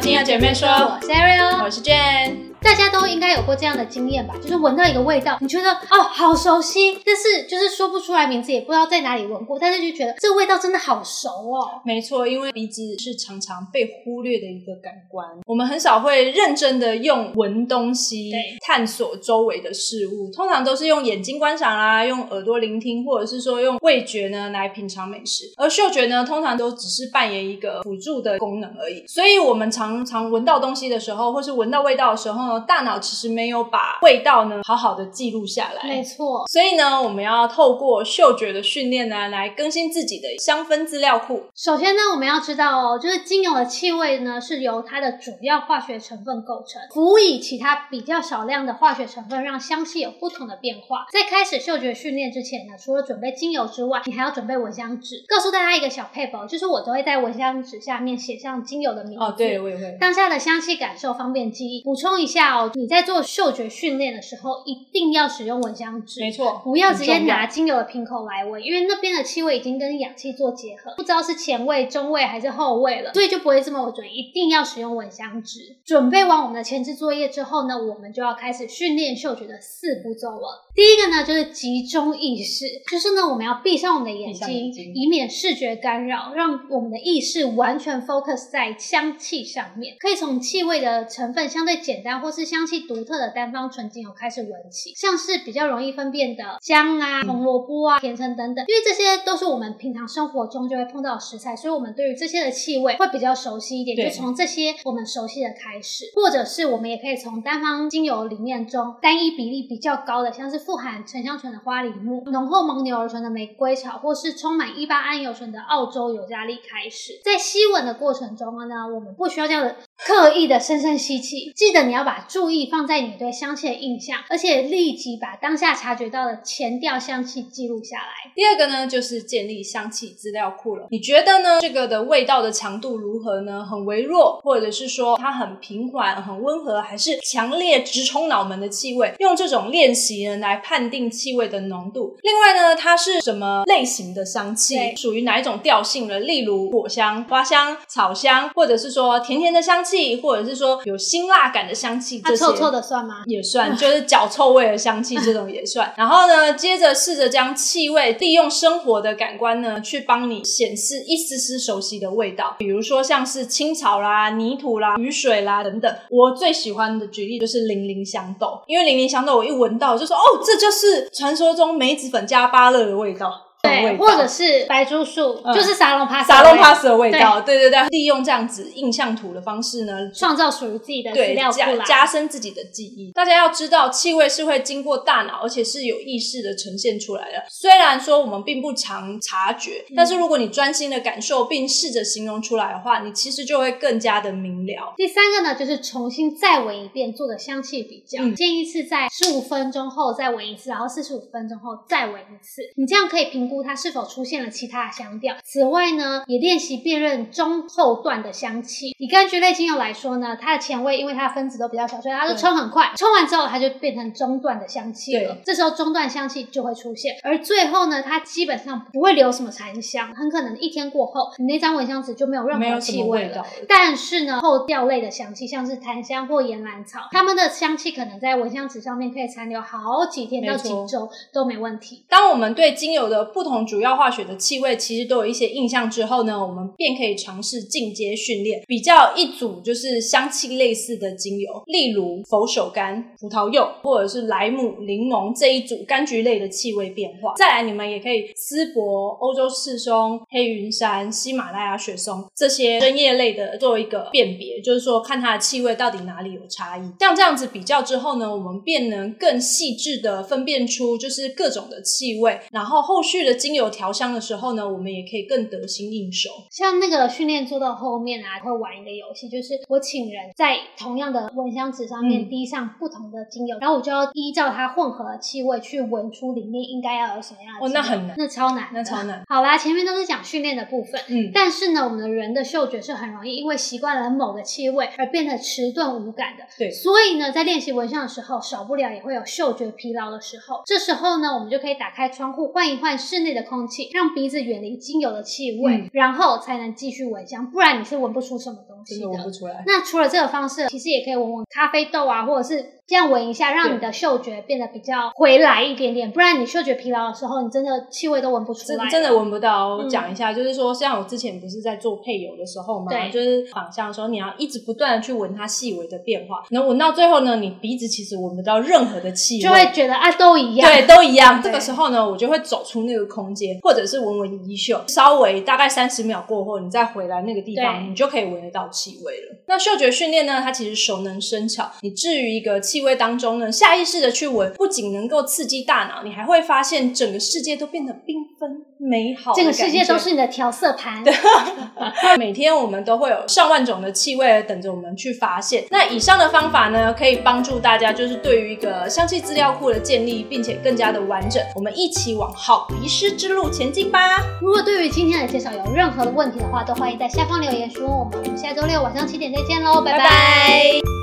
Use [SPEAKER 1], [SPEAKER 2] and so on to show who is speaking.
[SPEAKER 1] 亲爱姐妹说，
[SPEAKER 2] 我是 Ariel，
[SPEAKER 1] 我是 Jane。
[SPEAKER 2] 大家都应该有过这样的经验吧，就是闻到一个味道，你觉得哦好熟悉，但是就是说不出来名字，也不知道在哪里闻过，但是就觉得这个味道真的好熟哦。
[SPEAKER 1] 没错，因为鼻子是常常被忽略的一个感官，我们很少会认真的用闻东西探索周围的事物，通常都是用眼睛观赏啦，用耳朵聆听，或者是说用味觉呢来品尝美食，而嗅觉呢通常都只是扮演一个辅助的功能而已。所以，我们常常闻到东西的时候，或是闻到味道的时候。大脑其实没有把味道呢好好的记录下来，
[SPEAKER 2] 没错。
[SPEAKER 1] 所以呢，我们要透过嗅觉的训练呢，来更新自己的香氛资料库。
[SPEAKER 2] 首先呢，我们要知道哦，就是精油的气味呢，是由它的主要化学成分构成，辅以其他比较少量的化学成分，让香气有不同的变化。在开始嗅觉训练之前呢，除了准备精油之外，你还要准备蚊香纸。告诉大家一个小配方，就是我都会在蚊香纸下面写上精油的名字。
[SPEAKER 1] 哦，对，我也会。
[SPEAKER 2] 当下的香气感受方便记忆。补充一下。你在做嗅觉训练的时候，一定要使用蚊香纸，
[SPEAKER 1] 没错，
[SPEAKER 2] 不要直接拿精油的瓶口来闻，因为那边的气味已经跟氧气做结合，不知道是前味、中味还是后味了，所以就不会这么准。一定要使用蚊香纸。准备完我们的前置作业之后呢，我们就要开始训练嗅觉的四步骤了。第一个呢，就是集中意识，就是呢，我们要闭上我们的眼睛，以免视觉干扰，让我们的意识完全 focus 在香气上面。可以从气味的成分相对简单或是香气独特的单方纯精油开始闻起，像是比较容易分辨的姜啊、红萝卜啊、甜橙等等，因为这些都是我们平常生活中就会碰到的食材，所以我们对于这些的气味会比较熟悉一点。就从这些我们熟悉的开始，或者是我们也可以从单方精油里面中单一比例比较高的，像是富含沉香醇的花梨木、浓厚蒙牛油醇的玫瑰草，或是充满伊巴胺油醇的澳洲尤加利开始。在吸闻的过程中呢，我们不需要这样的刻意的深深吸气，记得你要把注意放在你对香气的印象，而且立即把当下察觉到的前调香气记录下来。
[SPEAKER 1] 第二个呢，就是建立香气资料库了。你觉得呢？这个的味道的强度如何呢？很微弱，或者是说它很平缓、很温和，还是强烈直冲脑门的气味？用这种练习呢来判定气味的浓度。另外呢，它是什么类型的香气？属于哪一种调性了？例如果香、花香、草香，或者是说甜甜的香气，或者是说有辛辣感的香气。
[SPEAKER 2] 它臭臭的算吗？
[SPEAKER 1] 也算，就是脚臭味的香气这种也算。然后呢，接着试着将气味利用生活的感官呢，去帮你显示一丝丝熟悉的味道。比如说像是青草啦、泥土啦、雨水啦等等。我最喜欢的举例就是零零香豆，因为零零香豆我一闻到就说哦，这就是传说中梅子粉加芭乐的味道。
[SPEAKER 2] 对，或者是白珠树，就是沙龙帕斯，
[SPEAKER 1] 沙龙帕斯的味道。对对对，利用这样子印象图的方式呢，
[SPEAKER 2] 创造属于自己的资料库
[SPEAKER 1] 加深自己的记忆。大家要知道，气味是会经过大脑，而且是有意识的呈现出来的。虽然说我们并不常察觉，但是如果你专心的感受并试着形容出来的话，你其实就会更加的明了。
[SPEAKER 2] 第三个呢，就是重新再闻一遍，做的香气比较。建议是在十五分钟后再闻一次，然后四十五分钟后再闻一次。你这样可以评。估它是否出现了其他的香调。此外呢，也练习辨认中后段的香气。以柑橘类精油来说呢，它的前味因为它的分子都比较小，所以它就冲很快，冲完之后它就变成中段的香气了。这时候中段香气就会出现，而最后呢，它基本上不会留什么残香，很可能一天过后，你那张蚊香纸就没有任何气味了。但是呢，后调类的香气，像是檀香或岩兰草，它们的香气可能在蚊香纸上面可以残留好几天到几周都没问题。
[SPEAKER 1] 当我们对精油的不不同主要化学的气味其实都有一些印象之后呢，我们便可以尝试进阶训练，比较一组就是香气类似的精油，例如佛手柑、葡萄柚或者是莱姆、柠檬这一组柑橘类的气味变化。再来，你们也可以丝柏、欧洲赤松、黑云杉、喜马拉雅雪松这些针叶类的做一个辨别，就是说看它的气味到底哪里有差异。像这样子比较之后呢，我们便能更细致的分辨出就是各种的气味，然后后续的精油。调香的时候呢，我们也可以更得心应手。
[SPEAKER 2] 像那个训练做到后面啊，会玩一个游戏，就是我请人在同样的蚊香纸上面滴上不同的精油，然后我就要依照它混合的气味去闻出里面应该要有什么样的。
[SPEAKER 1] 哦，那很难，
[SPEAKER 2] 那超难，
[SPEAKER 1] 那超难。
[SPEAKER 2] 好啦，前面都是讲训练的部分，嗯，但是呢，我们的人的嗅觉是很容易因为习惯了某个气味而变得迟钝无感的。
[SPEAKER 1] 对，
[SPEAKER 2] 所以呢，在练习蚊香的时候，少不了也会有嗅觉疲劳的时候。这时候呢，我们就可以打开窗户，换一换室室内的空气，让鼻子远离精油的气味，
[SPEAKER 1] 嗯
[SPEAKER 2] 然后才能继续闻香，不然你是闻不出什么东西
[SPEAKER 1] 真的闻不出来。
[SPEAKER 2] 那除了这个方式，其实也可以闻闻咖啡豆啊，或者是这样闻一下，让你的嗅觉变得比较回来一点点。不然你嗅觉疲劳的时候，你真的气味都闻不出来。
[SPEAKER 1] 真真的闻不到。我
[SPEAKER 2] 嗯
[SPEAKER 1] 讲一下，就是说，像我之前不是在做配油的时候嘛，就是仿香的时候，你要一直不断的去闻它细微的变化，能闻到最后呢，你鼻子其实闻不到任何的气味，
[SPEAKER 2] 就会觉得啊，都一样。
[SPEAKER 1] 对，都一样。这个时候呢，我就会走出那个空间，或者是闻闻衣袖，稍微大概三十秒过后，你再回来那个地方，你就可以闻得到气味了。那嗅觉训练呢，它其实熟能生巧。你置于一个气味当中呢，下意识的去闻，不仅能够刺激大脑，你还会发现整个世界都变得缤纷美好。
[SPEAKER 2] 这个世界都是。你的调色盘。
[SPEAKER 1] 每天我们都会有上万种的气味等着我们去发现。那以上的方法呢，可以帮助大家，就是对于一个香气资料库的建立，并且更加的完整。我们一起往好鼻师之路前进吧。
[SPEAKER 2] 如果对于今天的介绍有任何的问题的话，都欢迎在下方留言询问我们。我们下周六晚上七点再见喽，拜
[SPEAKER 1] 拜拜